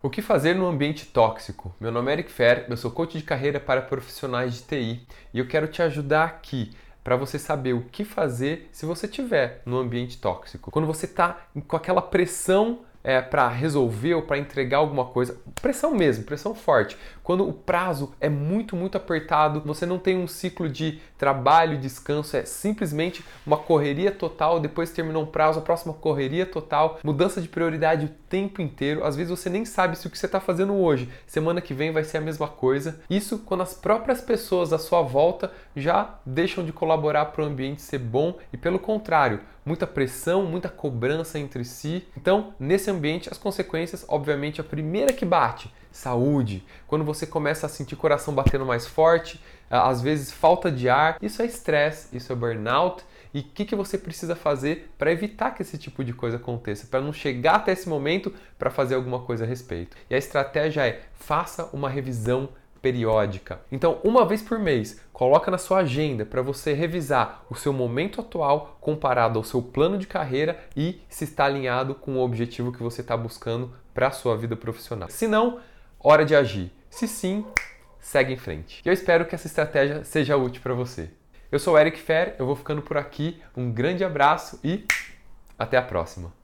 O que fazer no ambiente tóxico? Meu nome é Eric Fer, eu sou coach de carreira para profissionais de TI e eu quero te ajudar aqui para você saber o que fazer se você estiver no ambiente tóxico. Quando você está com aquela pressão é, para resolver ou para entregar alguma coisa. Pressão mesmo, pressão forte. Quando o prazo é muito, muito apertado, você não tem um ciclo de trabalho descanso, é simplesmente uma correria total. Depois terminou um prazo, a próxima correria total, mudança de prioridade o tempo inteiro. Às vezes você nem sabe se o que você está fazendo hoje, semana que vem vai ser a mesma coisa. Isso quando as próprias pessoas à sua volta já deixam de colaborar para o ambiente ser bom e, pelo contrário, muita pressão, muita cobrança entre si. Então, nesse ambiente, as consequências, obviamente, a primeira que bate, saúde. Quando você começa a sentir coração batendo mais forte, às vezes falta de ar, isso é estresse, isso é burnout. E o que, que você precisa fazer para evitar que esse tipo de coisa aconteça, para não chegar até esse momento para fazer alguma coisa a respeito? E a estratégia é faça uma revisão periódica. Então, uma vez por mês, coloca na sua agenda para você revisar o seu momento atual comparado ao seu plano de carreira e se está alinhado com o objetivo que você está buscando para a sua vida profissional. Se não, hora de agir. Se sim, segue em frente. E eu espero que essa estratégia seja útil para você. Eu sou Eric Fer, eu vou ficando por aqui. Um grande abraço e até a próxima.